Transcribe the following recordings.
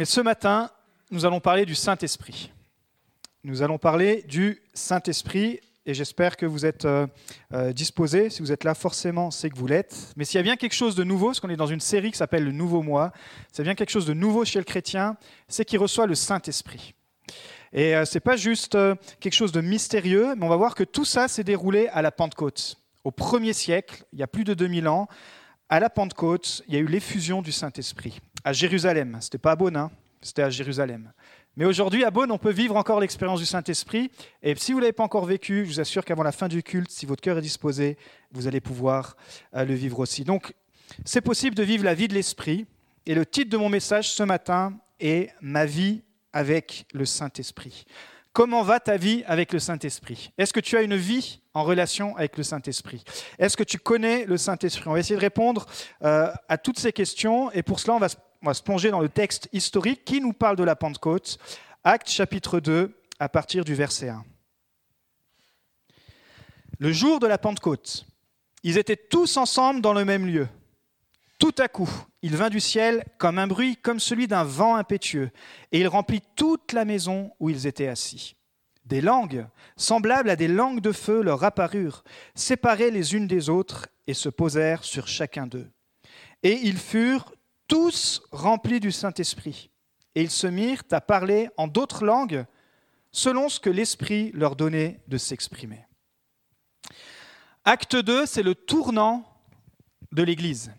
Et ce matin, nous allons parler du Saint-Esprit. Nous allons parler du Saint-Esprit et j'espère que vous êtes euh, euh, disposés. Si vous êtes là, forcément, c'est que vous l'êtes. Mais s'il y a bien quelque chose de nouveau, parce qu'on est dans une série qui s'appelle Le Nouveau Mois, s'il y a bien quelque chose de nouveau chez le chrétien, c'est qu'il reçoit le Saint-Esprit. Et euh, ce n'est pas juste quelque chose de mystérieux, mais on va voir que tout ça s'est déroulé à la Pentecôte. Au premier siècle, il y a plus de 2000 ans, à la Pentecôte, il y a eu l'effusion du Saint-Esprit à Jérusalem. Ce n'était pas à Beaune, hein, c'était à Jérusalem. Mais aujourd'hui, à Beaune, on peut vivre encore l'expérience du Saint-Esprit. Et si vous ne l'avez pas encore vécu, je vous assure qu'avant la fin du culte, si votre cœur est disposé, vous allez pouvoir euh, le vivre aussi. Donc, c'est possible de vivre la vie de l'Esprit. Et le titre de mon message ce matin est Ma vie avec le Saint-Esprit. Comment va ta vie avec le Saint-Esprit? Est-ce que tu as une vie en relation avec le Saint-Esprit? Est-ce que tu connais le Saint-Esprit? On va essayer de répondre euh, à toutes ces questions et pour cela, on va, on va se plonger dans le texte historique qui nous parle de la Pentecôte, Acte chapitre 2, à partir du verset 1. Le jour de la Pentecôte, ils étaient tous ensemble dans le même lieu. Tout à coup, il vint du ciel comme un bruit, comme celui d'un vent impétueux, et il remplit toute la maison où ils étaient assis. Des langues, semblables à des langues de feu, leur apparurent, séparées les unes des autres, et se posèrent sur chacun d'eux. Et ils furent tous remplis du Saint-Esprit, et ils se mirent à parler en d'autres langues, selon ce que l'Esprit leur donnait de s'exprimer. Acte 2, c'est le tournant de l'Église.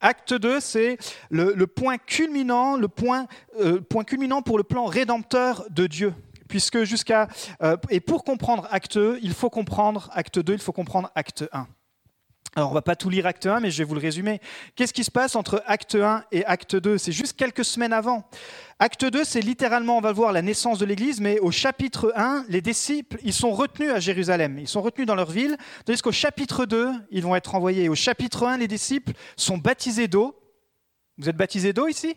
Acte 2, c'est le, point culminant, le point, euh, point culminant pour le plan rédempteur de Dieu. Puisque jusqu'à. Euh, et pour comprendre Acte 2, il faut comprendre Acte 2, il faut comprendre Acte 1. Alors, on va pas tout lire acte 1, mais je vais vous le résumer. Qu'est-ce qui se passe entre acte 1 et acte 2 C'est juste quelques semaines avant. Acte 2, c'est littéralement, on va le voir, la naissance de l'Église, mais au chapitre 1, les disciples, ils sont retenus à Jérusalem, ils sont retenus dans leur ville, tandis qu'au chapitre 2, ils vont être envoyés. Au chapitre 1, les disciples sont baptisés d'eau. Vous êtes baptisés d'eau ici?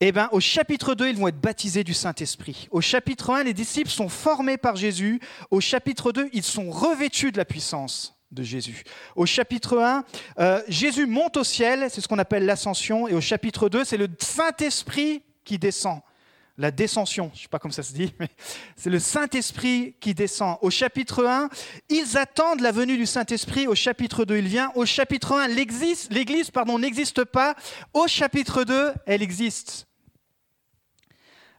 Eh bien, au chapitre 2, ils vont être baptisés du Saint-Esprit. Au chapitre 1, les disciples sont formés par Jésus. Au chapitre 2, ils sont revêtus de la puissance de Jésus. Au chapitre 1, euh, Jésus monte au ciel, c'est ce qu'on appelle l'ascension, et au chapitre 2, c'est le Saint-Esprit qui descend. La descension, je ne sais pas comment ça se dit, mais c'est le Saint-Esprit qui descend. Au chapitre 1, ils attendent la venue du Saint-Esprit. Au chapitre 2, il vient. Au chapitre 1, l'Église n'existe pas. Au chapitre 2, elle existe.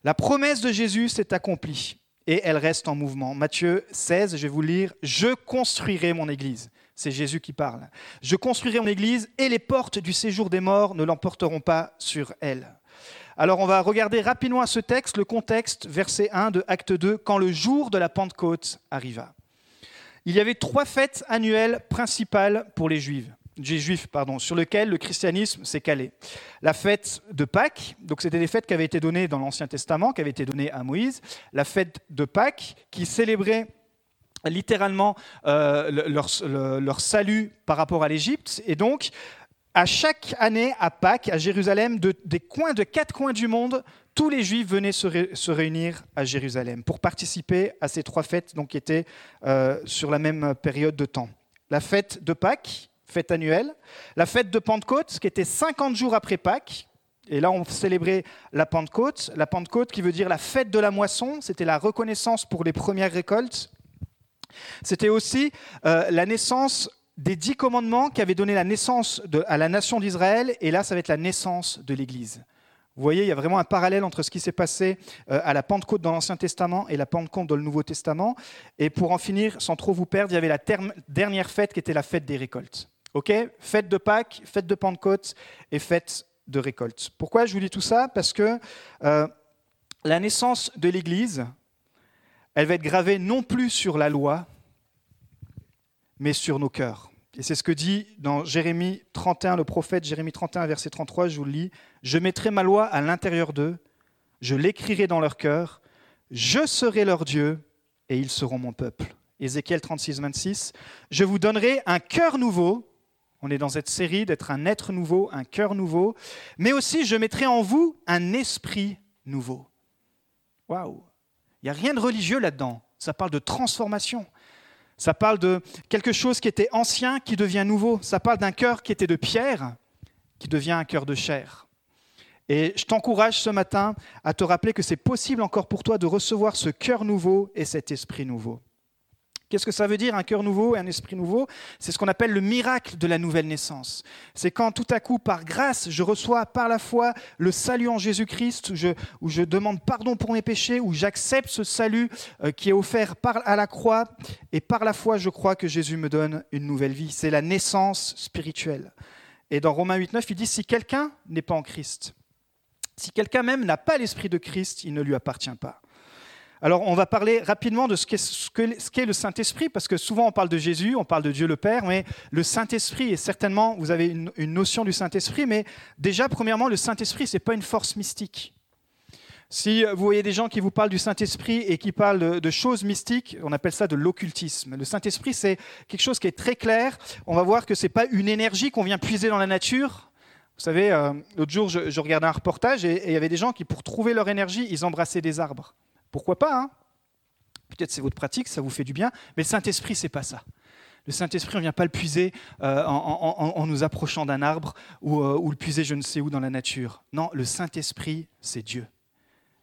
La promesse de Jésus s'est accomplie et elle reste en mouvement. Matthieu 16, je vais vous lire, Je construirai mon Église. C'est Jésus qui parle. Je construirai mon Église et les portes du séjour des morts ne l'emporteront pas sur elle. Alors on va regarder rapidement à ce texte le contexte, verset 1 de Acte 2, quand le jour de la Pentecôte arriva. Il y avait trois fêtes annuelles principales pour les Juifs pardon, sur lequel le christianisme s'est calé. La fête de Pâques, donc c'était des fêtes qui avaient été données dans l'Ancien Testament, qui avaient été données à Moïse. La fête de Pâques, qui célébrait littéralement euh, leur, salut par rapport à l'Égypte. Et donc, à chaque année, à Pâques, à Jérusalem, de, des coins de quatre coins du monde, tous les Juifs venaient se, réunir à Jérusalem pour participer à ces trois fêtes donc, qui étaient euh, sur la même période de temps. La fête de Pâques, fête annuelle. La fête de Pentecôte, qui était 50 jours après Pâques. Et là, on célébrait la Pentecôte. La Pentecôte qui veut dire la fête de la moisson. C'était la reconnaissance pour les premières récoltes. C'était aussi euh, la naissance des dix commandements qui avaient donné la naissance à la nation d'Israël. Et là, ça va être la naissance de l'Église. Vous voyez, il y a vraiment un parallèle entre ce qui s'est passé euh, à la Pentecôte dans l'Ancien Testament et la Pentecôte dans le Nouveau Testament. Et pour en finir, sans trop vous perdre, il y avait la dernière fête qui était la fête des récoltes. Ok? Fête de Pâques, fête de Pentecôte et fête de récolte. Pourquoi je vous dis tout ça? Parce que euh, la naissance de l'Église, elle va être gravée non plus sur la loi, mais sur nos cœurs. Et c'est ce que dit dans Jérémie 31, le prophète Jérémie 31, verset 33, je vous le lis. Je mettrai ma loi à l'intérieur d'eux, je l'écrirai dans leur cœur, je serai leur Dieu et ils seront mon peuple. Ézéchiel 36, 26. Je vous donnerai un cœur nouveau on est dans cette série d'être un être nouveau, un cœur nouveau, mais aussi je mettrai en vous un esprit nouveau. Waouh Il n'y a rien de religieux là-dedans. Ça parle de transformation. Ça parle de quelque chose qui était ancien qui devient nouveau. Ça parle d'un cœur qui était de pierre qui devient un cœur de chair. Et je t'encourage ce matin à te rappeler que c'est possible encore pour toi de recevoir ce cœur nouveau et cet esprit nouveau. Qu'est-ce que ça veut dire un cœur nouveau et un esprit nouveau? C'est ce qu'on appelle le miracle de la nouvelle naissance. C'est quand tout à coup, par grâce, je reçois par la foi le salut en Jésus-Christ, où je, où je demande pardon pour mes péchés, où j'accepte ce salut euh, qui est offert à la croix, et par la foi, je crois que Jésus me donne une nouvelle vie. C'est la naissance spirituelle. Et dans Romains 8, 9, il dit, si quelqu'un n'est pas en Christ, si quelqu'un même n'a pas l'esprit de Christ, il ne lui appartient pas. Alors, on va parler rapidement de ce qu'est le Saint-Esprit, parce que souvent on parle de Jésus, on parle de Dieu le Père, mais le Saint-Esprit est certainement, vous avez une, notion du Saint-Esprit, mais déjà, premièrement, le Saint-Esprit, ce n'est pas une force mystique. Si vous voyez des gens qui vous parlent du Saint-Esprit et qui parlent de, choses mystiques, on appelle ça de l'occultisme. Le Saint-Esprit, c'est quelque chose qui est très clair. On va voir que ce n'est pas une énergie qu'on vient puiser dans la nature. Vous savez, euh, l'autre jour, je, regardais un reportage et il y avait des gens qui, pour trouver leur énergie, ils embrassaient des arbres. Pourquoi pas hein? Peut-être c'est votre pratique, ça vous fait du bien, mais le Saint-Esprit, c'est pas ça. Le Saint-Esprit, on ne vient pas le puiser euh, en, nous approchant d'un arbre ou, euh, ou, le puiser je ne sais où dans la nature. Non, le Saint-Esprit, c'est Dieu.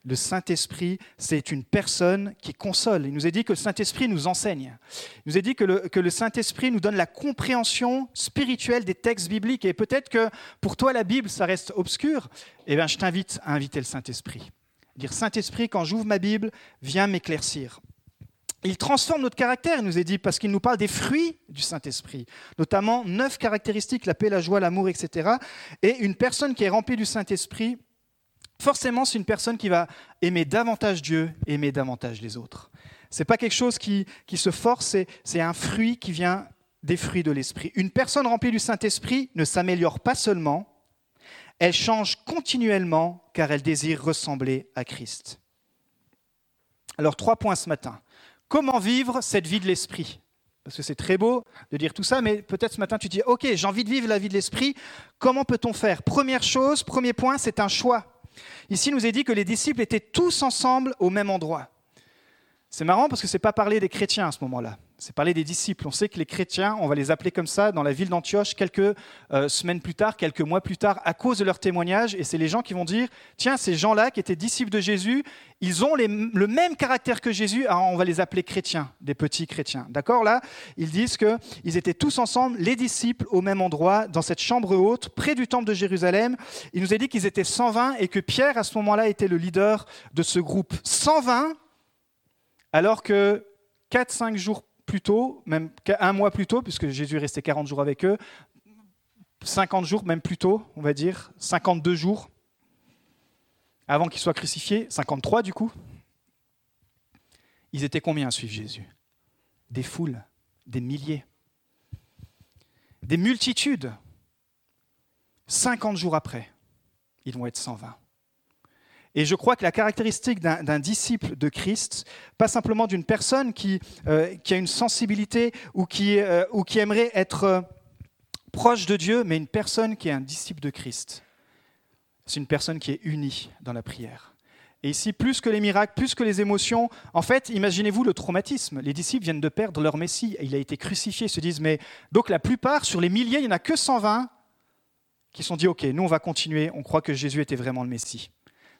Le Saint-Esprit, c'est une personne qui console. Il nous a dit que le Saint-Esprit nous enseigne. Il nous a dit que le, que le Saint-Esprit nous donne la compréhension spirituelle des textes bibliques. Et peut-être que pour toi, la Bible, ça reste obscur. Eh bien, je t'invite à inviter le Saint-Esprit. Dire Saint-Esprit, quand j'ouvre ma Bible, viens m'éclaircir. Il transforme notre caractère, il nous est dit, parce qu'il nous parle des fruits du Saint-Esprit, notamment neuf caractéristiques, la paix, la joie, l'amour, etc. Et une personne qui est remplie du Saint-Esprit, forcément, c'est une personne qui va aimer davantage Dieu, aimer davantage les autres. Ce n'est pas quelque chose qui, qui se force, c'est un fruit qui vient des fruits de l'Esprit. Une personne remplie du Saint-Esprit ne s'améliore pas seulement, elle change continuellement car elle désire ressembler à Christ. Alors trois points ce matin. Comment vivre cette vie de l'esprit? Parce que c'est très beau de dire tout ça, mais peut-être ce matin tu dis, ok, j'ai envie de vivre la vie de l'esprit. Comment peut-on faire Première chose, premier point, c'est un choix. Ici, nous est dit que les disciples étaient tous ensemble au même endroit. C'est marrant parce que ce n'est pas parler des chrétiens à ce moment-là c'est parler des disciples. On sait que les chrétiens, on va les appeler comme ça, dans la ville d'Antioche, quelques euh, semaines plus tard, quelques mois plus tard, à cause de leur témoignage. Et c'est les gens qui vont dire, tiens, ces gens-là qui étaient disciples de Jésus, ils ont le même caractère que Jésus, alors on va les appeler chrétiens, des petits chrétiens. D'accord Là, ils disent qu'ils étaient tous ensemble, les disciples, au même endroit, dans cette chambre haute, près du temple de Jérusalem. Il nous a dit qu'ils étaient 120 et que Pierre, à ce moment-là, était le leader de ce groupe. 120, alors que 4-5 jours plus tôt, même un mois plus tôt, puisque Jésus est resté 40 jours avec eux, 50 jours, même plus tôt, on va dire, 52 jours, avant qu'il soit crucifié, 53 du coup. Ils étaient combien à suivre Jésus? Des foules, des milliers, des multitudes. 50 jours après, ils vont être 120. Et je crois que la caractéristique d'un disciple de Christ, pas simplement d'une personne qui, euh, a une sensibilité ou qui, euh, aimerait être euh, proche de Dieu, mais une personne qui est un disciple de Christ, c'est une personne qui est unie dans la prière. Et ici, plus que les miracles, plus que les émotions, en fait, imaginez-vous le traumatisme. Les disciples viennent de perdre leur Messie. Il a été crucifié. Ils se disent, mais donc la plupart, sur les milliers, il n'y en a que 120 qui sont dit, OK, nous, on va continuer. On croit que Jésus était vraiment le Messie.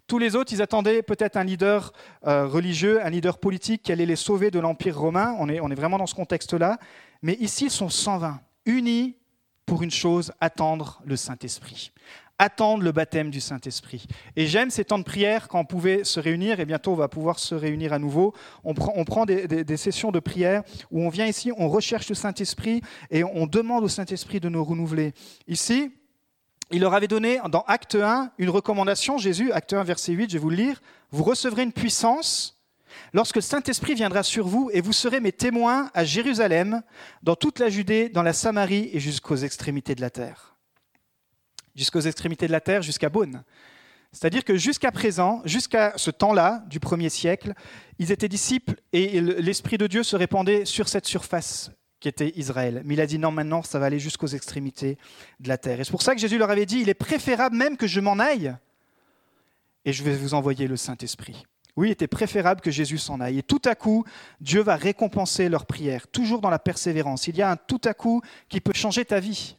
Tous les autres, ils attendaient peut-être un leader euh, religieux, un leader politique qui allait les sauver de l'Empire romain. On est, vraiment dans ce contexte-là. Mais ici, ils sont 120, unis pour une chose, attendre le Saint-Esprit. Attendre le baptême du Saint-Esprit. Et j'aime ces temps de prière quand on pouvait se réunir, et bientôt on va pouvoir se réunir à nouveau. On prend, on prend des, des, sessions de prière où on vient ici, on recherche le Saint-Esprit et on demande au Saint-Esprit de nous renouveler. Ici, il leur avait donné dans Acte 1 une recommandation, Jésus, Acte 1, verset 8, je vais vous le lire, vous recevrez une puissance lorsque le Saint-Esprit viendra sur vous et vous serez mes témoins à Jérusalem, dans toute la Judée, dans la Samarie et jusqu'aux extrémités de la terre. Jusqu'aux extrémités de la terre, jusqu'à Beaune. C'est-à-dire que jusqu'à présent, jusqu'à ce temps-là, du premier siècle, ils étaient disciples et l'Esprit de Dieu se répandait sur cette surface qui était Israël. Mais il a dit non, maintenant, ça va aller jusqu'aux extrémités de la terre. Et c'est pour ça que Jésus leur avait dit, il est préférable même que je m'en aille et je vais vous envoyer le Saint-Esprit. Oui, il était préférable que Jésus s'en aille. Et tout à coup, Dieu va récompenser leur prière, toujours dans la persévérance. Il y a un tout à coup qui peut changer ta vie.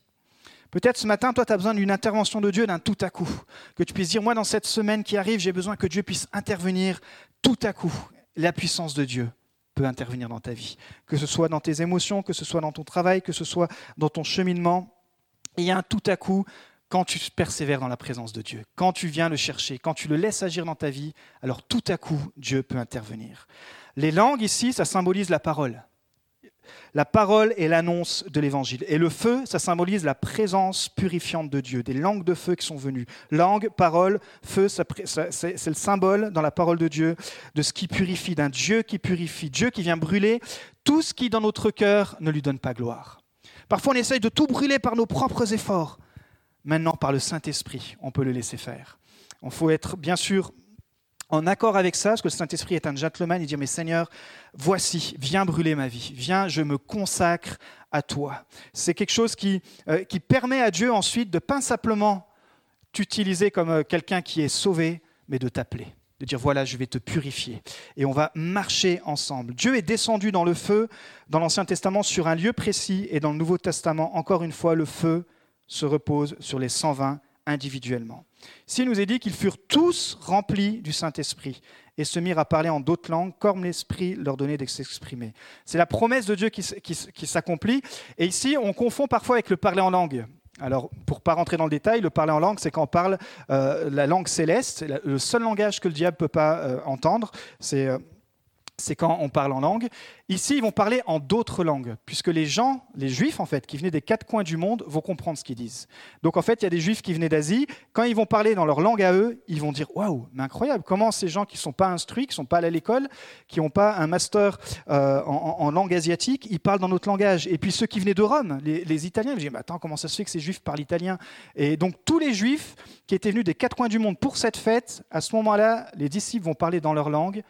Peut-être ce matin, toi, tu as besoin d'une intervention de Dieu d'un tout à coup. Que tu puisses dire, moi, dans cette semaine qui arrive, j'ai besoin que Dieu puisse intervenir tout à coup. La puissance de Dieu peut intervenir dans ta vie. Que ce soit dans tes émotions, que ce soit dans ton travail, que ce soit dans ton cheminement. Il y a un tout à coup quand tu persévères dans la présence de Dieu, quand tu viens le chercher, quand tu le laisses agir dans ta vie, alors tout à coup, Dieu peut intervenir. Les langues ici, ça symbolise la parole. La parole est l'annonce de l'évangile. Et le feu, ça symbolise la présence purifiante de Dieu, des langues de feu qui sont venues. Langue, parole, feu, c'est le symbole dans la parole de Dieu de ce qui purifie, d'un Dieu qui purifie, Dieu qui vient brûler tout ce qui dans notre cœur ne lui donne pas gloire. Parfois on essaye de tout brûler par nos propres efforts. Maintenant, par le Saint-Esprit, on peut le laisser faire. Il faut être bien sûr en accord avec ça, parce que le Saint-Esprit est un gentleman, il dit, mais Seigneur, voici, viens brûler ma vie, viens, je me consacre à toi. C'est quelque chose qui, euh, permet à Dieu ensuite de pas simplement t'utiliser comme euh, quelqu'un qui est sauvé, mais de t'appeler, de dire, voilà, je vais te purifier. Et on va marcher ensemble. Dieu est descendu dans le feu, dans l'Ancien Testament, sur un lieu précis, et dans le Nouveau Testament, encore une fois, le feu se repose sur les 120 individuellement. S'il nous est dit qu'ils furent tous remplis du Saint-Esprit et se mirent à parler en d'autres langues, comme l'Esprit leur donnait de s'exprimer. C'est la promesse de Dieu qui, s'accomplit. Et ici, on confond parfois avec le parler en langue. Alors, pour ne pas rentrer dans le détail, le parler en langue, c'est quand on parle euh, la langue céleste, le seul langage que le diable ne peut pas euh, entendre. C'est euh, c'est quand on parle en langue. Ici, ils vont parler en d'autres langues, puisque les gens, les juifs en fait, qui venaient des quatre coins du monde, vont comprendre ce qu'ils disent. Donc en fait, il y a des juifs qui venaient d'Asie. Quand ils vont parler dans leur langue à eux, ils vont dire Waouh, mais incroyable, comment ces gens qui ne sont pas instruits, qui ne sont pas allés à l'école, qui n'ont pas un master euh, en, langue asiatique, ils parlent dans notre langage. Et puis ceux qui venaient de Rome, les, Italiens, ils disent Mais attends, comment ça se fait que ces juifs parlent italien? Et donc tous les juifs qui étaient venus des quatre coins du monde pour cette fête, à ce moment-là, les disciples vont parler dans leur langue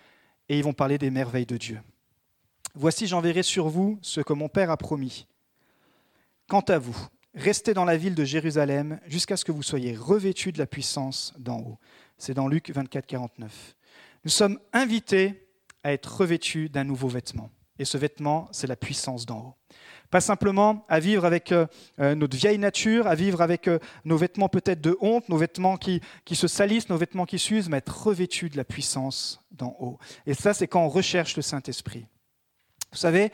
et ils vont parler des merveilles de Dieu. Voici, j'enverrai sur vous ce que mon Père a promis. Quant à vous, restez dans la ville de Jérusalem jusqu'à ce que vous soyez revêtus de la puissance d'en haut. C'est dans Luc 24, 49. Nous sommes invités à être revêtus d'un nouveau vêtement. Et ce vêtement, c'est la puissance d'en haut. Pas simplement à vivre avec euh, euh, notre vieille nature, à vivre avec euh, nos vêtements peut-être de honte, nos vêtements qui, se salissent, nos vêtements qui s'usent, mais être revêtus de la puissance d'en haut. Et ça, c'est quand on recherche le Saint-Esprit. Vous savez,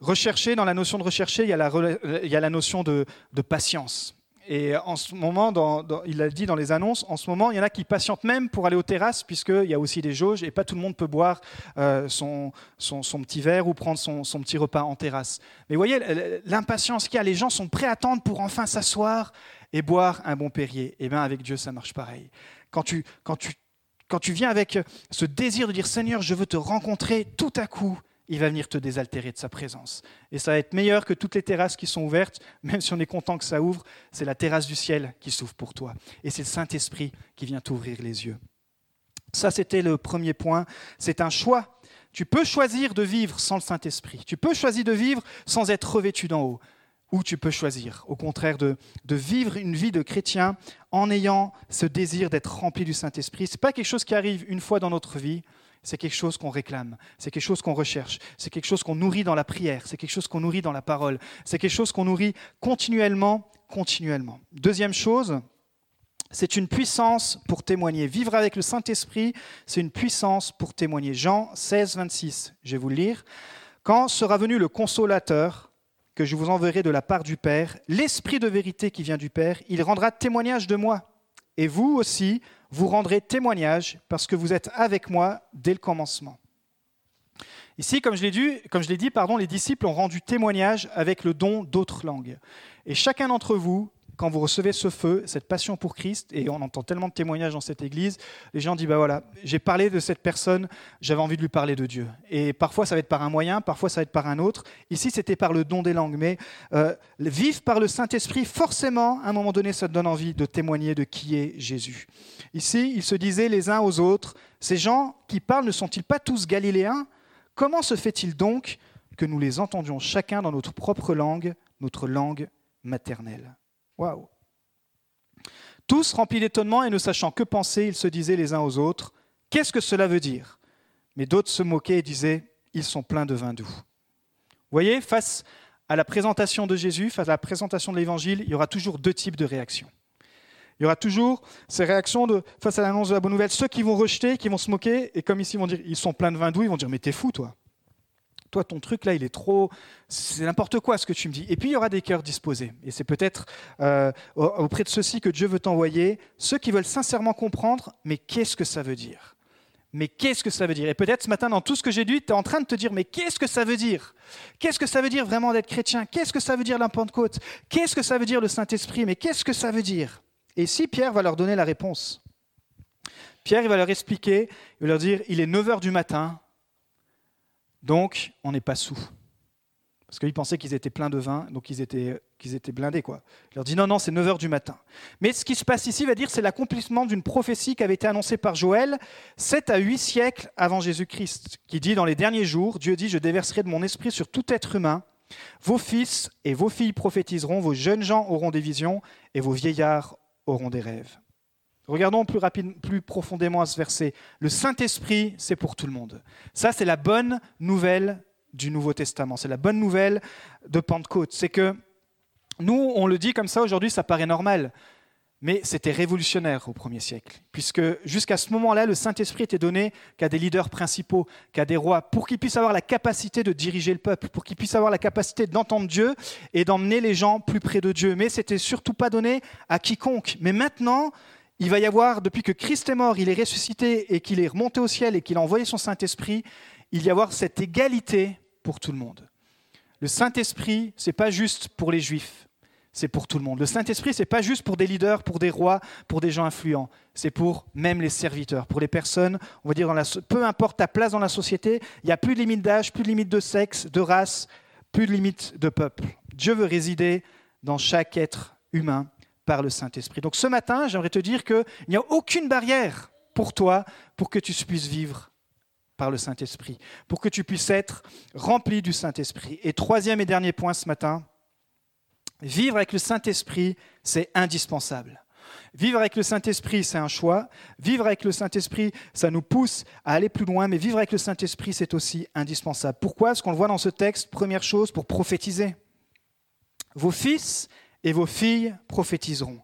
rechercher, dans la notion de rechercher, il y a la, notion de patience. Et en ce moment, il a dit dans les annonces, en ce moment, il y en a qui patientent même pour aller aux terrasses, puisqu'il y a aussi des jauges, et pas tout le monde peut boire euh, son, petit verre ou prendre son, petit repas en terrasse. Mais vous voyez l'impatience qu'il y a, les gens sont prêts à attendre pour enfin s'asseoir et boire un bon Perrier. Et eh bien avec Dieu, ça marche pareil. Quand tu viens avec ce désir de dire Seigneur, je veux te rencontrer, tout à coup, il va venir te désaltérer de sa présence. Et ça va être meilleur que toutes les terrasses qui sont ouvertes, même si on est content que ça ouvre, c'est la terrasse du ciel qui s'ouvre pour toi. Et c'est le Saint-Esprit qui vient t'ouvrir les yeux. Ça, c'était le premier point. C'est un choix. Tu peux choisir de vivre sans le Saint-Esprit. Tu peux choisir de vivre sans être revêtu d'en haut. Ou tu peux choisir, au contraire, de, vivre une vie de chrétien en ayant ce désir d'être rempli du Saint-Esprit. Ce n'est pas quelque chose qui arrive une fois dans notre vie, c'est quelque chose qu'on réclame, c'est quelque chose qu'on recherche, c'est quelque chose qu'on nourrit dans la prière, c'est quelque chose qu'on nourrit dans la parole, c'est quelque chose qu'on nourrit continuellement, continuellement. Deuxième chose, c'est une puissance pour témoigner. Vivre avec le Saint-Esprit, c'est une puissance pour témoigner. Jean 16, 26, je vais vous le lire. Quand sera venu le consolateur que je vous enverrai de la part du Père, l'Esprit de vérité qui vient du Père, il rendra témoignage de moi. Et vous aussi, vous rendrez témoignage parce que vous êtes avec moi dès le commencement. Ici, comme je l'ai dit, pardon, les disciples ont rendu témoignage avec le don d'autres langues. Et chacun d'entre vous quand vous recevez ce feu, cette passion pour Christ, et on entend tellement de témoignages dans cette église, les gens disent, bah voilà, j'ai parlé de cette personne, j'avais envie de lui parler de Dieu. Et parfois ça va être par un moyen, parfois ça va être par un autre. Ici c'était par le don des langues, mais euh, vivre par le Saint-Esprit, forcément, à un moment donné, ça te donne envie de témoigner de qui est Jésus. Ici, ils se disaient les uns aux autres, ces gens qui parlent ne sont-ils pas tous galiléens? Comment se fait-il donc que nous les entendions chacun dans notre propre langue, notre langue maternelle? Waouh Tous remplis d'étonnement et ne sachant que penser, ils se disaient les uns aux autres Qu'est-ce que cela veut dire? Mais d'autres se moquaient et disaient Ils sont pleins de vin doux. Vous voyez, face à la présentation de Jésus, face à la présentation de l'Évangile, il y aura toujours deux types de réactions. Il y aura toujours ces réactions de, face à l'annonce de la bonne nouvelle. Ceux qui vont rejeter, qui vont se moquer, et comme ici, ils vont dire, ils sont pleins de vin doux, ils vont dire, mais t'es fou, toi. Toi, ton truc là, il est trop. C'est n'importe quoi ce que tu me dis. Et puis, il y aura des cœurs disposés. Et c'est peut-être euh, auprès de ceux-ci que Dieu veut t'envoyer, ceux qui veulent sincèrement comprendre, mais qu'est-ce que ça veut dire? Mais qu'est-ce que ça veut dire? Et peut-être ce matin, dans tout ce que j'ai dit, tu es en train de te dire, mais qu'est-ce que ça veut dire? Qu'est-ce que ça veut dire vraiment d'être chrétien? Qu'est-ce que ça veut dire la Pentecôte? Qu'est-ce que ça veut dire le Saint-Esprit? Mais qu'est-ce que ça veut dire? Et si Pierre va leur donner la réponse? Pierre, il va leur expliquer, il va leur dire, il est 9h du matin, donc, on n'est pas sous. Parce qu'ils pensaient qu'ils étaient pleins de vin, donc ils étaient, qu'ils étaient blindés. Quoi. Leur dit non, non, c'est 9 h du matin. Mais ce qui se passe ici, va dire, c'est l'accomplissement d'une prophétie qui avait été annoncée par Joël 7 à 8 siècles avant Jésus-Christ, qui dit dans les derniers jours, Dieu dit, je déverserai de mon esprit sur tout être humain. Vos fils et vos filles prophétiseront, vos jeunes gens auront des visions et vos vieillards auront des rêves. Regardons plus, plus profondément à ce verset. Le Saint-Esprit, c'est pour tout le monde. Ça, c'est la bonne nouvelle du Nouveau Testament. C'est la bonne nouvelle de Pentecôte. C'est que nous, on le dit comme ça aujourd'hui, ça paraît normal. Mais c'était révolutionnaire au premier siècle, puisque jusqu'à ce moment-là, le Saint-Esprit était donné qu'à des leaders principaux, qu'à des rois, pour qu'ils puissent avoir la capacité de diriger le peuple, pour qu'ils puissent avoir la capacité d'entendre Dieu et d'emmener les gens plus près de Dieu. Mais c'était surtout pas donné à quiconque. Mais maintenant, il va y avoir, depuis que Christ est mort, il est ressuscité et qu'il est remonté au ciel et qu'il a envoyé son Saint-Esprit, il y avoir cette égalité pour tout le monde. Le Saint-Esprit, c'est pas juste pour les Juifs, c'est pour tout le monde. Le Saint-Esprit, c'est pas juste pour des leaders, pour des rois, pour des gens influents, c'est pour même les serviteurs, pour les personnes, on va dire, dans la, peu importe ta place dans la société, il n'y a plus de limite d'âge, plus de limite de sexe, de race, plus de limite de peuple. Dieu veut résider dans chaque être humain par le Saint-Esprit. Donc ce matin, j'aimerais te dire qu'il n'y a aucune barrière pour toi pour que tu puisses vivre par le Saint-Esprit, pour que tu puisses être rempli du Saint-Esprit. Et troisième et dernier point ce matin, vivre avec le Saint-Esprit, c'est indispensable. Vivre avec le Saint-Esprit, c'est un choix. Vivre avec le Saint-Esprit, ça nous pousse à aller plus loin, mais vivre avec le Saint-Esprit, c'est aussi indispensable. Pourquoi? Parce qu'on le voit dans ce texte, première chose, pour prophétiser. Vos fils et vos filles prophétiseront.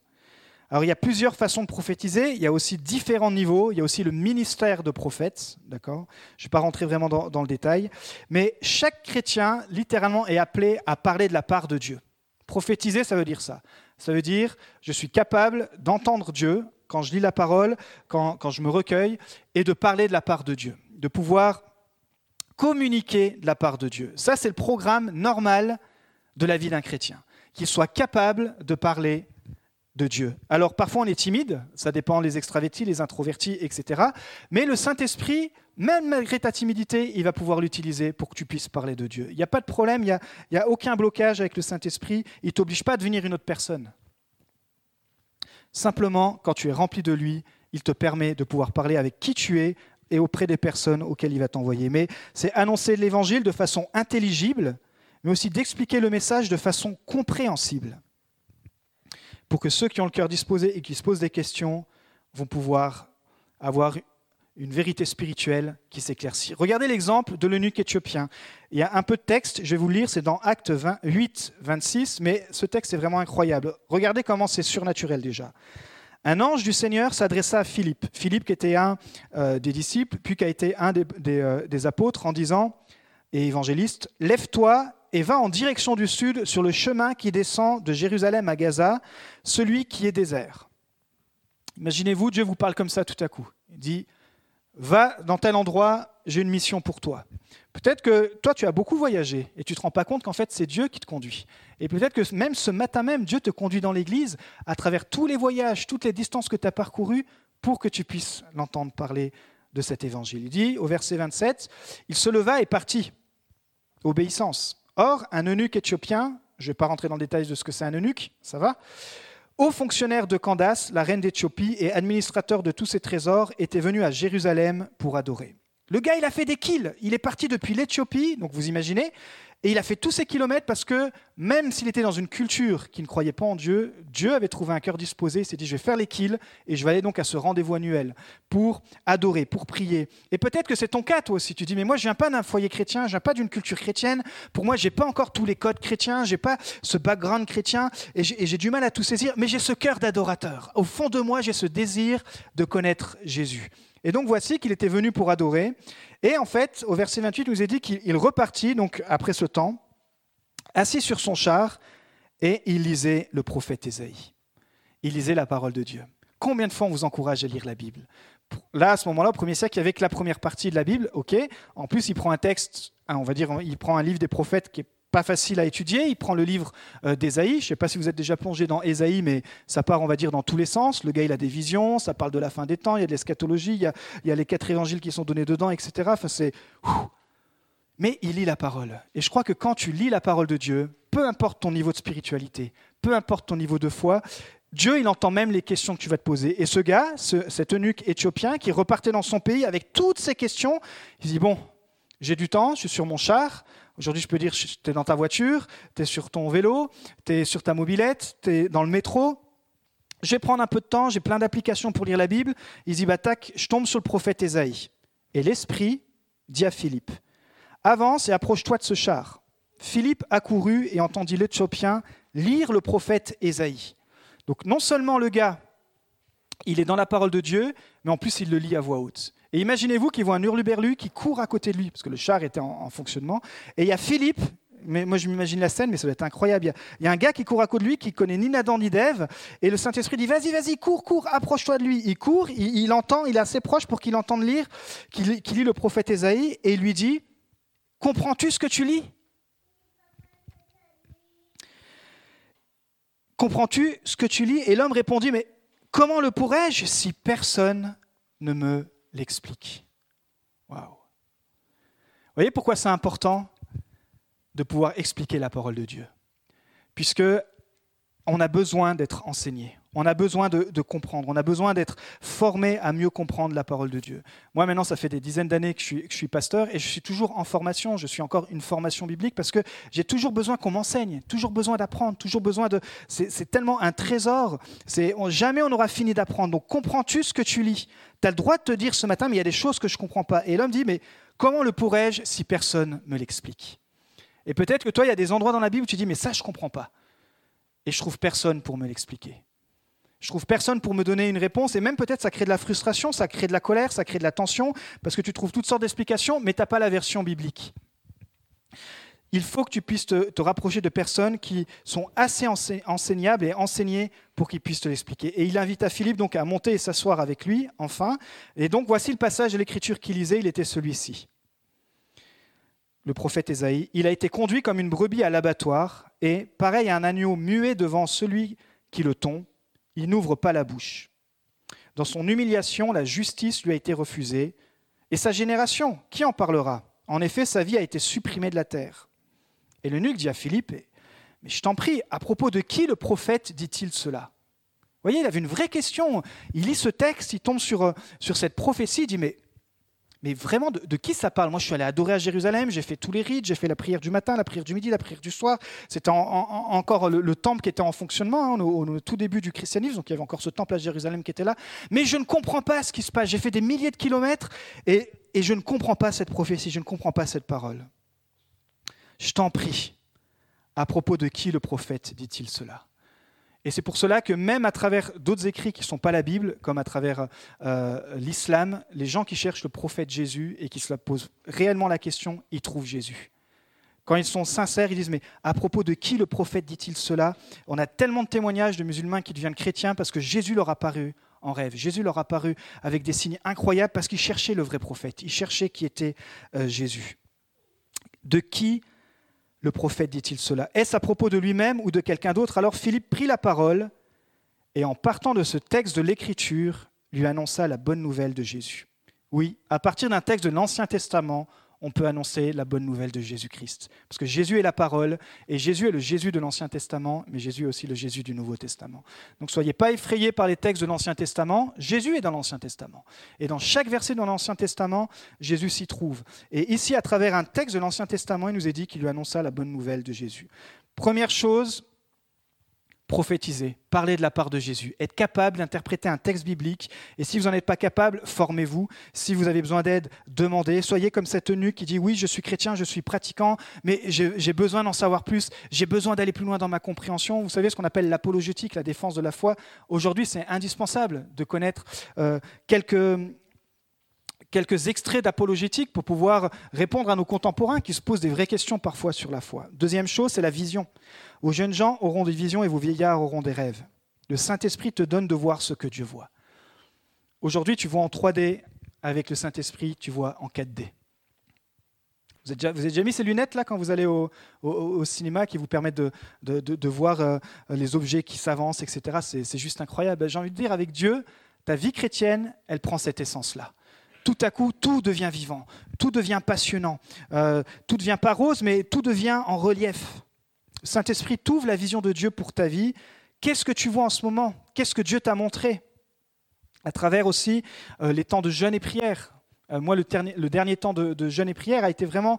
Alors il y a plusieurs façons de prophétiser, il y a aussi différents niveaux, il y a aussi le ministère de prophètes, d'accord? Je ne vais pas rentrer vraiment dans, dans, le détail, mais chaque chrétien, littéralement, est appelé à parler de la part de Dieu. Prophétiser, ça veut dire ça. Ça veut dire, je suis capable d'entendre Dieu quand je lis la parole, quand, quand je me recueille, et de parler de la part de Dieu, de pouvoir communiquer de la part de Dieu. Ça, c'est le programme normal de la vie d'un chrétien qu'il soit capable de parler de Dieu. Alors parfois on est timide, ça dépend les extravertis, les introvertis, etc. Mais le Saint-Esprit, même malgré ta timidité, il va pouvoir l'utiliser pour que tu puisses parler de Dieu. Il n'y a pas de problème, il n'y a, aucun blocage avec le Saint-Esprit, il ne t'oblige pas à devenir une autre personne. Simplement, quand tu es rempli de lui, il te permet de pouvoir parler avec qui tu es et auprès des personnes auxquelles il va t'envoyer. Mais c'est annoncer l'Évangile de façon intelligible, mais aussi d'expliquer le message de façon compréhensible, pour que ceux qui ont le cœur disposé et qui se posent des questions vont pouvoir avoir une vérité spirituelle qui s'éclaircit. Regardez l'exemple de l'eunuque éthiopien. Il y a un peu de texte, je vais vous le lire, c'est dans Acte 8, 26, mais ce texte est vraiment incroyable. Regardez comment c'est surnaturel déjà. Un ange du Seigneur s'adressa à Philippe, Philippe qui était un euh, des disciples, puis qui a été un des, euh, des apôtres, en disant, et évangéliste, Lève-toi et va en direction du sud sur le chemin qui descend de Jérusalem à Gaza, celui qui est désert. Imaginez-vous, Dieu vous parle comme ça tout à coup. Il dit, va dans tel endroit, j'ai une mission pour toi. Peut-être que toi, tu as beaucoup voyagé et tu ne te rends pas compte qu'en fait, c'est Dieu qui te conduit. Et peut-être que même ce matin même, Dieu te conduit dans l'Église à travers tous les voyages, toutes les distances que tu as parcourues pour que tu puisses l'entendre parler de cet évangile. Il dit au verset 27, il se leva et partit. Obéissance. Or, un eunuque éthiopien, je ne vais pas rentrer dans le détail de ce que c'est un eunuque, ça va Haut fonctionnaire de Candace, la reine d'Éthiopie et administrateur de tous ses trésors, était venu à Jérusalem pour adorer. Le gars, il a fait des kills. Il est parti depuis l'Éthiopie, donc vous imaginez, Et il a fait tous ces kilomètres parce que même s'il était dans une culture qui ne croyait pas en Dieu, Dieu avait trouvé un cœur disposé, il s'est dit je vais faire les kills et je vais aller donc à ce rendez-vous annuel pour adorer, pour prier. Et peut-être que c'est ton cas toi aussi, tu dis mais moi je viens pas d'un foyer chrétien, je viens pas d'une culture chrétienne, pour moi j'ai pas encore tous les codes chrétiens, j'ai pas ce background chrétien et j'ai du mal à tout saisir, mais j'ai ce cœur d'adorateur. Au fond de moi j'ai ce désir de connaître Jésus. Et donc voici qu'il était venu pour adorer. Et en fait, au verset 28, il nous est dit qu'il repartit, donc après ce temps, assis sur son char, et il lisait le prophète Ésaïe. Il lisait la parole de Dieu. Combien de fois on vous encourage à lire la Bible? Là, à ce moment-là, au premier siècle, il n'y avait que la première partie de la Bible, ok? En plus, il prend un texte, on va dire, il prend un livre des prophètes qui est pas facile à étudier. Il prend le livre euh, d'Ésaïe. Je ne sais pas si vous êtes déjà plongé dans Ésaïe, mais ça part, on va dire, dans tous les sens. Le gars, il a des visions, ça parle de la fin des temps, il y a de l'eschatologie, il y a, les quatre évangiles qui sont donnés dedans, etc. Enfin, c'est... Mais il lit la parole. Et je crois que quand tu lis la parole de Dieu, peu importe ton niveau de spiritualité, peu importe ton niveau de foi, Dieu, il entend même les questions que tu vas te poser. Et ce gars, cet eunuque éthiopien qui repartait dans son pays avec toutes ces questions, il dit, bon, j'ai du temps, je suis sur mon char, Aujourd'hui, je peux dire, tu es dans ta voiture, tu es sur ton vélo, tu es sur ta mobilette, tu es dans le métro. Je vais prendre un peu de temps, j'ai plein d'applications pour lire la Bible. Il dit, bah, tac, je tombe sur le prophète Ésaïe. Et l'Esprit dit à Philippe, avance et approche-toi de ce char. Philippe accourut et entendit l'Éthiopien lire le prophète Ésaïe. Donc non seulement le gars, il est dans la parole de Dieu, mais en plus il le lit à voix haute. Et imaginez-vous qu'il voit un hurluberlu qui court à côté de lui, parce que le char était en, fonctionnement. Et il y a Philippe, mais moi je m'imagine la scène, mais ça doit être incroyable. Il y, a, un gars qui court à côté de lui, qui connaît ni Nadan ni Dev, et le Saint-Esprit dit Vas-y, vas-y, cours, cours, approche-toi de lui. Il court, il, entend, il est assez proche pour qu'il entende lire, qu'il lit le prophète Ésaïe, et il lui dit Comprends-tu ce que tu lis? Comprends-tu ce que tu lis? Et l'homme répondit Mais comment le pourrais-je si personne ne me l'explique. Waouh. Vous voyez pourquoi c'est important de pouvoir expliquer la parole de Dieu? Puisque on a besoin d'être enseigné. On a besoin de, comprendre, on a besoin d'être formé à mieux comprendre la parole de Dieu. Moi, maintenant, ça fait des dizaines d'années que, je suis pasteur et je suis toujours en formation. Je suis encore une formation biblique parce que j'ai toujours besoin qu'on m'enseigne, toujours besoin d'apprendre, toujours besoin de. C'est tellement un trésor. Jamais on n'aura fini d'apprendre. Donc, comprends-tu ce que tu lis? Tu as le droit de te dire ce matin, mais il y a des choses que je ne comprends pas. Et l'homme dit, mais comment le pourrais-je si personne me l'explique? Et peut-être que toi, il y a des endroits dans la Bible où tu dis, mais ça, je ne comprends pas. Et je trouve personne pour me l'expliquer. Je trouve personne pour me donner une réponse, et même peut-être ça crée de la frustration, ça crée de la colère, ça crée de la tension, parce que tu trouves toutes sortes d'explications, mais tu n'as pas la version biblique. Il faut que tu puisses te, rapprocher de personnes qui sont assez enseignables et enseignées pour qu'ils puissent te l'expliquer. Et il invite à Philippe donc à monter et s'asseoir avec lui, enfin. Et donc voici le passage de l'écriture qu'il lisait, il était celui-ci. Le prophète Ésaïe, il a été conduit comme une brebis à l'abattoir, et pareil à un agneau muet devant celui qui le tond, il n'ouvre pas la bouche. Dans son humiliation, la justice lui a été refusée. Et sa génération, qui en parlera? En effet, sa vie a été supprimée de la terre. Et le nuque dit à Philippe, mais je t'en prie, à propos de qui le prophète dit-il cela? Vous voyez, il avait une vraie question. Il lit ce texte, il tombe sur, euh, sur cette prophétie, il dit, mais mais vraiment, de, qui ça parle? Moi, je suis allé adorer à Jérusalem, j'ai fait tous les rites, j'ai fait la prière du matin, la prière du midi, la prière du soir. C'était encore le, temple qui était en fonctionnement hein, au, tout début du christianisme, donc il y avait encore ce temple à Jérusalem qui était là. Mais je ne comprends pas ce qui se passe. J'ai fait des milliers de kilomètres et, et je ne comprends pas cette prophétie, je ne comprends pas cette parole. Je t'en prie, à propos de qui le prophète dit-il cela? Et c'est pour cela que même à travers d'autres écrits qui ne sont pas la Bible, comme à travers euh, l'islam, les gens qui cherchent le prophète Jésus et qui se posent réellement la question, ils trouvent Jésus. Quand ils sont sincères, ils disent, mais à propos de qui le prophète dit-il cela? On a tellement de témoignages de musulmans qui deviennent chrétiens parce que Jésus leur a paru en rêve. Jésus leur a paru avec des signes incroyables parce qu'ils cherchaient le vrai prophète. Ils cherchaient qui était euh, Jésus. De qui le prophète dit-il cela Est-ce à propos de lui-même ou de quelqu'un d'autre? Alors Philippe prit la parole et en partant de ce texte de l'Écriture, lui annonça la bonne nouvelle de Jésus. Oui, à partir d'un texte de l'Ancien Testament, on peut annoncer la bonne nouvelle de Jésus-Christ. Parce que Jésus est la parole, et Jésus est le Jésus de l'Ancien Testament, mais Jésus est aussi le Jésus du Nouveau Testament. Donc soyez pas effrayés par les textes de l'Ancien Testament, Jésus est dans l'Ancien Testament. Et dans chaque verset dans l'Ancien Testament, Jésus s'y trouve. Et ici, à travers un texte de l'Ancien Testament, il nous est dit qu'il lui annonça la bonne nouvelle de Jésus. Première chose, prophétiser, parler de la part de Jésus, être capable d'interpréter un texte biblique. Et si vous n'en êtes pas capable, formez-vous. Si vous avez besoin d'aide, demandez. Soyez comme cette eunuque qui dit oui, je suis chrétien, je suis pratiquant, mais j'ai besoin d'en savoir plus, j'ai besoin d'aller plus loin dans ma compréhension. Vous savez ce qu'on appelle l'apologétique, la défense de la foi. Aujourd'hui, c'est indispensable de connaître euh, quelques quelques extraits d'apologétique pour pouvoir répondre à nos contemporains qui se posent des vraies questions parfois sur la foi. Deuxième chose, c'est la vision. Vos jeunes gens auront des visions et vos vieillards auront des rêves. Le Saint-Esprit te donne de voir ce que Dieu voit. Aujourd'hui, tu vois en 3D, avec le Saint-Esprit, tu vois en 4D. Vous avez, déjà, mis ces lunettes là quand vous allez au, cinéma qui vous permettent de, de, voir euh, les objets qui s'avancent, etc. C'est juste incroyable. J'ai envie de dire, avec Dieu, ta vie chrétienne, elle prend cette essence-là tout à coup, tout devient vivant, tout devient passionnant, euh, tout devient pas rose, mais tout devient en relief. Saint-Esprit t'ouvre la vision de Dieu pour ta vie. Qu'est-ce que tu vois en ce moment? Qu'est-ce que Dieu t'a montré? À travers aussi euh, les temps de jeûne et prière. Euh, moi, le, dernier, temps de, jeûne et prière a été vraiment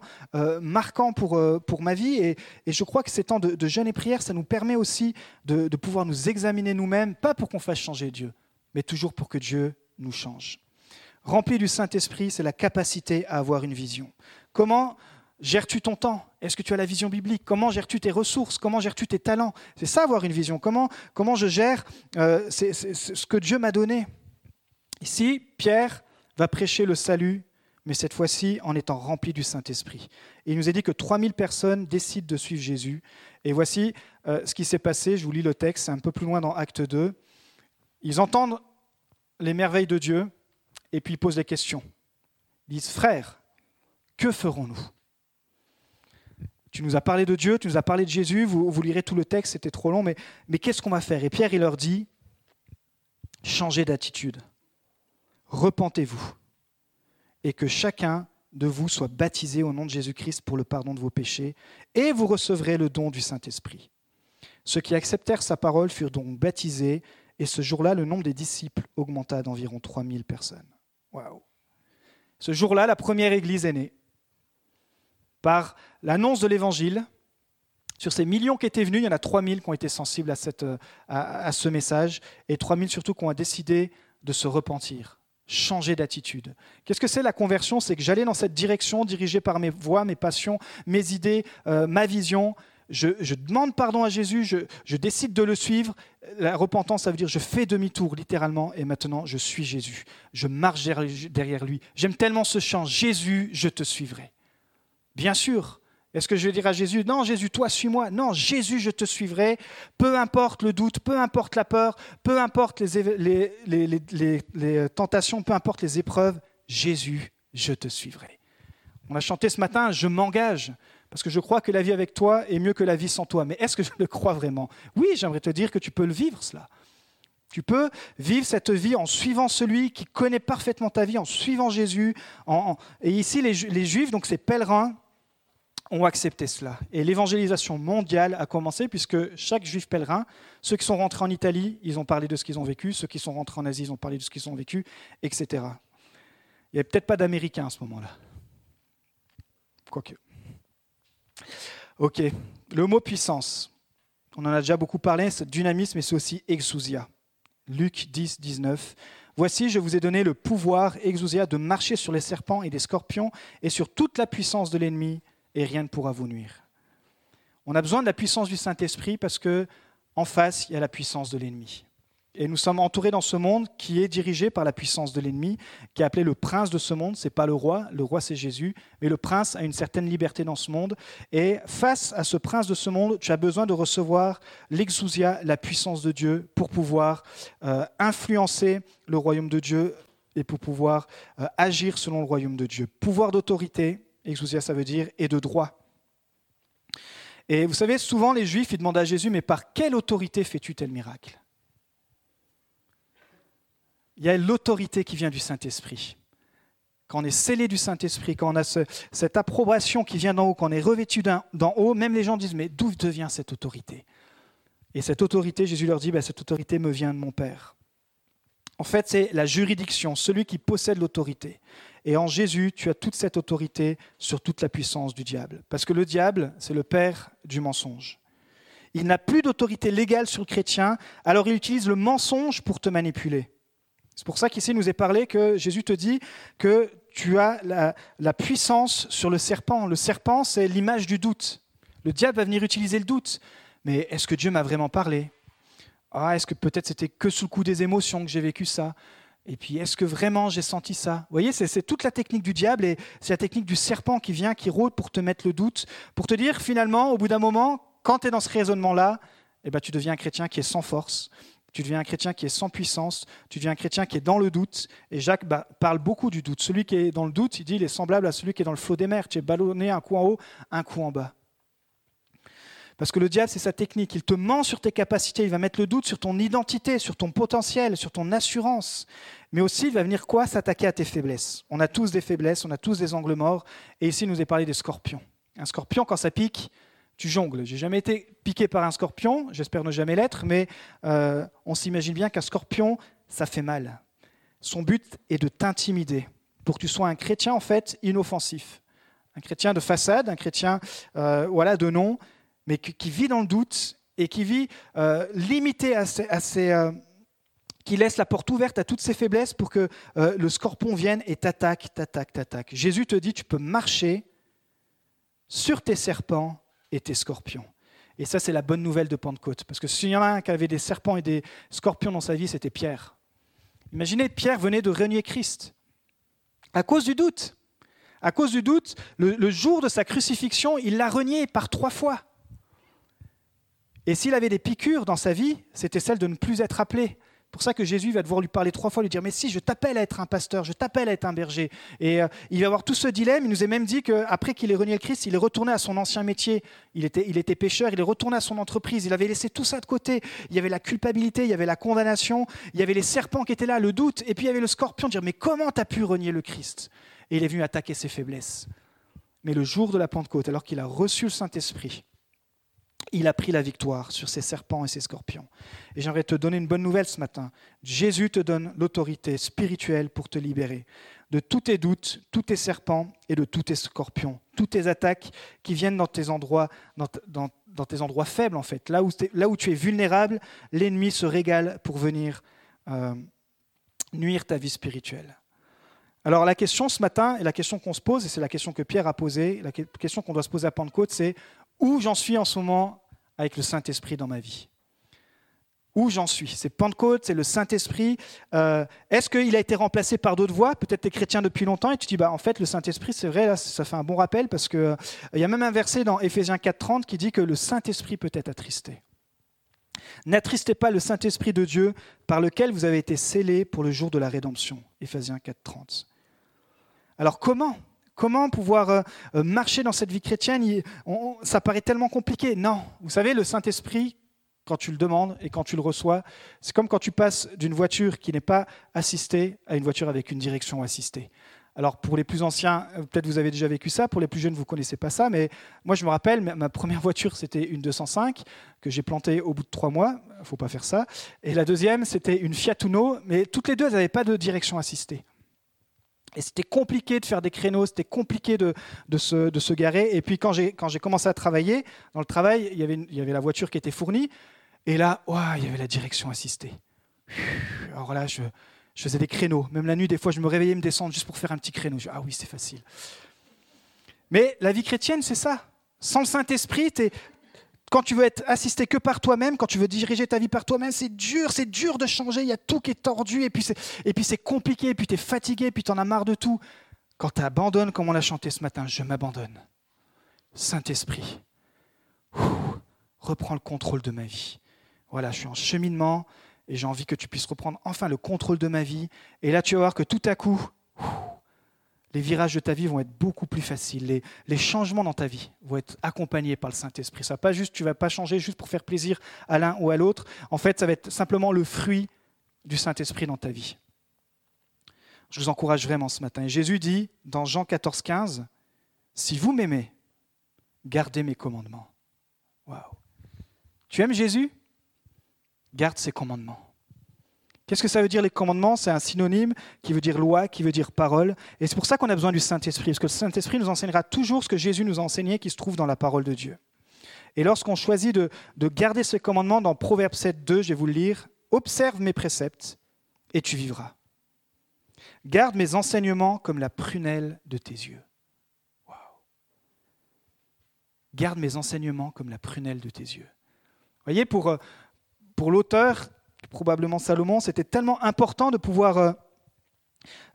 marquant pour, ma vie. Et, je crois que ces temps de, jeûne et prière, ça nous permet aussi de pouvoir nous examiner nous-mêmes, pas pour qu'on fasse changer Dieu, mais toujours pour que Dieu nous change. Rempli du Saint-Esprit, c'est la capacité à avoir une vision. Comment gères-tu ton temps? Est-ce que tu as la vision biblique? Comment gères-tu tes ressources? Comment gères-tu tes talents? C'est ça avoir une vision. Comment, comment je gère euh, ce que Dieu m'a donné Ici, Pierre va prêcher le salut, mais cette fois-ci en étant rempli du Saint-Esprit. il nous a dit que 3000 personnes décident de suivre Jésus. Et voici euh, ce qui s'est passé. Je vous lis le texte, c'est un peu plus loin dans Acte 2. Ils entendent les merveilles de Dieu, et puis ils posent des questions. Ils disent, frère, que ferons-nous? Tu nous as parlé de Dieu, tu nous as parlé de Jésus, vous, lirez tout le texte, c'était trop long, mais, mais qu'est-ce qu'on va faire? Et Pierre, il leur dit, changez d'attitude, repentez-vous, et que chacun de vous soit baptisé au nom de Jésus-Christ pour le pardon de vos péchés, et vous recevrez le don du Saint-Esprit. Ceux qui acceptèrent sa parole furent donc baptisés, et ce jour-là, le nombre des disciples augmenta d'environ 3000 personnes. Ce jour-là, la première église est née. Par l'annonce de l'évangile, sur ces millions qui étaient venus, il y en a 3000 qui ont été sensibles à, ce message, et 3000 surtout qui ont décidé de se repentir, changer d'attitude. Qu'est-ce que c'est la conversion? C'est que j'allais dans cette direction, dirigée par mes voix, mes passions, mes idées, euh, ma vision, je, demande pardon à Jésus, je, décide de le suivre. La repentance, ça veut dire je fais demi-tour littéralement et maintenant je suis Jésus. Je marche derrière lui. J'aime tellement ce chant, Jésus, je te suivrai. Bien sûr. Est-ce que je vais dire à Jésus, non Jésus, toi suis-moi Non, Jésus, je te suivrai. Peu importe le doute, peu importe la peur, peu importe les, les tentations, peu importe les épreuves, Jésus, je te suivrai. On a chanté ce matin, je m'engage. Parce que je crois que la vie avec toi est mieux que la vie sans toi. Mais est-ce que je le crois vraiment? Oui, j'aimerais te dire que tu peux le vivre, cela. Tu peux vivre cette vie en suivant celui qui connaît parfaitement ta vie, en suivant Jésus. Et ici, les, Juifs, donc ces pèlerins, ont accepté cela. Et l'évangélisation mondiale a commencé puisque chaque juif pèlerin, ceux qui sont rentrés en Italie, ils ont parlé de ce qu'ils ont vécu, ceux qui sont rentrés en Asie, ils ont parlé de ce qu'ils ont vécu, etc. Il n'y avait peut-être pas d'Américains à ce moment-là. Quoique. Ok, le mot puissance. On en a déjà beaucoup parlé, c'est dynamisme, mais c'est aussi exousia. Luc 10, 19. Voici, je vous ai donné le pouvoir, exousia, de marcher sur les serpents et les scorpions et sur toute la puissance de l'ennemi, et rien ne pourra vous nuire. On a besoin de la puissance du Saint-Esprit parce que en face, il y a la puissance de l'ennemi. Et nous sommes entourés dans ce monde qui est dirigé par la puissance de l'ennemi, qui est appelé le prince de ce monde. Ce n'est pas le roi, le roi c'est Jésus, mais le prince a une certaine liberté dans ce monde. Et face à ce prince de ce monde, tu as besoin de recevoir l'exousia, la puissance de Dieu, pour pouvoir euh, influencer le royaume de Dieu et pour pouvoir euh, agir selon le royaume de Dieu. Pouvoir d'autorité, exousia ça veut dire, et de droit. Et vous savez, souvent les Juifs, ils demandent à Jésus, mais par quelle autorité fais-tu tel miracle? Il y a l'autorité qui vient du Saint-Esprit. quand on est scellé du Saint-Esprit, quand on a cette approbation qui vient d'en haut, quand on est revêtu d'en haut, même les gens disent, mais d'où devient cette autorité? Et cette autorité, Jésus leur dit, bah, cette autorité me vient de mon Père. En fait, c'est la juridiction, celui qui possède l'autorité. Et en Jésus, tu as toute cette autorité sur toute la puissance du diable. Parce que le diable, c'est le père du mensonge. Il n'a plus d'autorité légale sur le chrétien, alors il utilise le mensonge pour te manipuler. C'est pour ça qu'ici, il nous est parlé que Jésus te dit que tu as la, puissance sur le serpent. Le serpent, c'est l'image du doute. Le diable va venir utiliser le doute. Mais est-ce que Dieu m'a vraiment parlé? Ah, Est-ce que peut-être c'était que sous le coup des émotions que j'ai vécu ça? Et puis, est-ce que vraiment j'ai senti ça? Vous voyez, c'est toute la technique du diable et c'est la technique du serpent qui vient, qui rôde pour te mettre le doute, pour te dire finalement, au bout d'un moment, quand tu es dans ce raisonnement-là, eh ben, tu deviens un chrétien qui est sans force, tu deviens un chrétien qui est sans puissance, tu deviens un chrétien qui est dans le doute. Et Jacques bah, parle beaucoup du doute. Celui qui est dans le doute, il dit, il est semblable à celui qui est dans le flot des mers. Tu es ballonné un coup en haut, un coup en bas. Parce que le diable, c'est sa technique. Il te ment sur tes capacités, il va mettre le doute sur ton identité, sur ton potentiel, sur ton assurance. Mais aussi, il va venir quoi S'attaquer à tes faiblesses. On a tous des faiblesses, on a tous des angles morts. Et ici, il nous est parlé des scorpions. Un scorpion, quand ça pique, tu jongles. J'ai jamais été piqué par un scorpion, j'espère ne jamais l'être, mais euh, on s'imagine bien qu'un scorpion, ça fait mal. Son but est de t'intimider pour que tu sois un chrétien en fait inoffensif, un chrétien de façade, un chrétien euh, voilà de nom, mais qui, vit dans le doute et qui vit euh, limité à ses, qui laisse la porte ouverte à toutes ses faiblesses pour que le scorpion vienne et t'attaque, t'attaque, t'attaque. Jésus te dit, tu peux marcher sur tes serpents tes scorpions. Et ça, c'est la bonne nouvelle de Pentecôte. Parce que s'il y en a un qui avait des serpents et des scorpions dans sa vie, c'était Pierre. Imaginez, Pierre venait de renier Christ. À cause du doute. À cause du doute, le, jour de sa crucifixion, il l'a renié par trois fois. Et s'il avait des piqûres dans sa vie, c'était celle de ne plus être appelé pour ça que Jésus va devoir lui parler trois fois, lui dire Mais si, je t'appelle à être un pasteur, je t'appelle à être un berger. Et euh, il va avoir tout ce dilemme. Il nous est même dit qu'après qu'il ait renié le Christ, il est retourné à son ancien métier. Il était, il était pêcheur, il est retourné à son entreprise. Il avait laissé tout ça de côté. Il y avait la culpabilité, il y avait la condamnation, il y avait les serpents qui étaient là, le doute. Et puis il y avait le scorpion, dire Mais comment tu as pu renier le Christ? Et il est venu attaquer ses faiblesses. Mais le jour de la Pentecôte, alors qu'il a reçu le Saint-Esprit, il a pris la victoire sur ces serpents et ces scorpions. Et j'aimerais te donner une bonne nouvelle ce matin. Jésus te donne l'autorité spirituelle pour te libérer de tous tes doutes, tous tes serpents et de tous tes scorpions, toutes tes attaques qui viennent dans tes endroits, dans, tes endroits faibles en fait. Là où, là où tu es vulnérable, l'ennemi se régale pour venir euh, nuire ta vie spirituelle. Alors la question ce matin, et la question qu'on se pose, et c'est la question que Pierre a posée, la question qu'on doit se poser à Pentecôte, c'est où j'en suis en ce moment avec le Saint-Esprit dans ma vie? Où j'en suis? C'est Pentecôte, c'est le Saint-Esprit. Euh, est-ce qu'il a été remplacé par d'autres voix Peut-être tu es chrétien depuis longtemps et tu dis, bah, en fait, le Saint-Esprit, c'est vrai, là, ça fait un bon rappel parce qu'il euh, y a même un verset dans Éphésiens 4.30 qui dit que le Saint-Esprit peut être attristé. N'attristez pas le Saint-Esprit de Dieu par lequel vous avez été scellés pour le jour de la rédemption. Éphésiens 4.30. Alors comment Comment pouvoir euh, euh, marcher dans cette vie chrétienne Ça paraît tellement compliqué. Non, vous savez, le Saint-Esprit, quand tu le demandes et quand tu le reçois, c'est comme quand tu passes d'une voiture qui n'est pas assistée à une voiture avec une direction assistée. Alors pour les plus anciens, euh, peut-être vous avez déjà vécu ça, pour les plus jeunes, vous ne connaissez pas ça, mais moi je me rappelle, ma première voiture c'était une 205 que j'ai plantée au bout de trois mois, il ne faut pas faire ça, et la deuxième c'était une Fiat Uno, mais toutes les deux elles n'avaient pas de direction assistée. Et c'était compliqué de faire des créneaux, c'était compliqué de, se, garer. Et puis quand j'ai, commencé à travailler, dans le travail, il y, avait, la voiture qui était fournie. Et là, il y avait la direction assistée. Alors là, je, faisais des créneaux. Même la nuit, des fois, je me réveillais, me descendre juste pour faire un petit créneau. Je, ah oui, c'est facile. Mais la vie chrétienne, c'est ça. Sans le Saint-Esprit, tu quand tu veux être assisté que par toi-même, quand tu veux diriger ta vie par toi-même, c'est dur, c'est dur de changer, il y a tout qui est tordu, et puis c'est, compliqué, et puis tu es fatigué, et puis tu en as marre de tout. Quand tu abandonnes, comme on l'a chanté ce matin, je m'abandonne. Saint-Esprit, reprends le contrôle de ma vie. Voilà, je suis en cheminement, et j'ai envie que tu puisses reprendre enfin le contrôle de ma vie. Et là, tu vas voir que tout à coup, les virages de ta vie vont être beaucoup plus faciles. Les, changements dans ta vie vont être accompagnés par le Saint-Esprit. Ça pas juste, tu vas pas changer juste pour faire plaisir à l'un ou à l'autre. En fait, ça va être simplement le fruit du Saint-Esprit dans ta vie. Je vous encourage vraiment ce matin. Et Jésus dit dans Jean 14, 15, Si vous m'aimez, gardez mes commandements. Waouh. Tu aimes Jésus? Garde ses commandements. Qu'est-ce que ça veut dire les commandements? C'est un synonyme qui veut dire loi, qui veut dire parole. Et c'est pour ça qu'on a besoin du Saint-Esprit, parce que le Saint-Esprit nous enseignera toujours ce que Jésus nous a enseigné, qui se trouve dans la parole de Dieu. Et lorsqu'on choisit de, de garder ces commandements, dans Proverbe 7, 2, je vais vous le lire, observe mes préceptes et tu vivras. Garde mes enseignements comme la prunelle de tes yeux. Garde mes enseignements comme la prunelle de tes yeux. Vous voyez, pour, euh, pour l'auteur, probablement Salomon, c'était tellement important de pouvoir euh,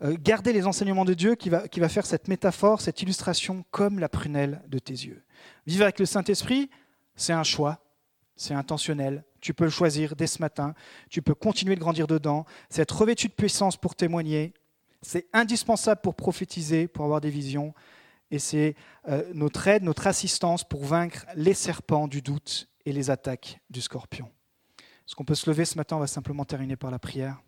euh, garder les enseignements de Dieu qui va, faire cette métaphore, cette illustration comme la prunelle de tes yeux. Vivre avec le Saint-Esprit, c'est un choix, c'est intentionnel. Tu peux le choisir dès ce matin, tu peux continuer de grandir dedans, c'est être revêtu de puissance pour témoigner, c'est indispensable pour prophétiser, pour avoir des visions, et c'est euh, notre aide, notre assistance pour vaincre les serpents du doute et les attaques du scorpion. Est-ce qu'on peut se lever ce matin On va simplement terminer par la prière.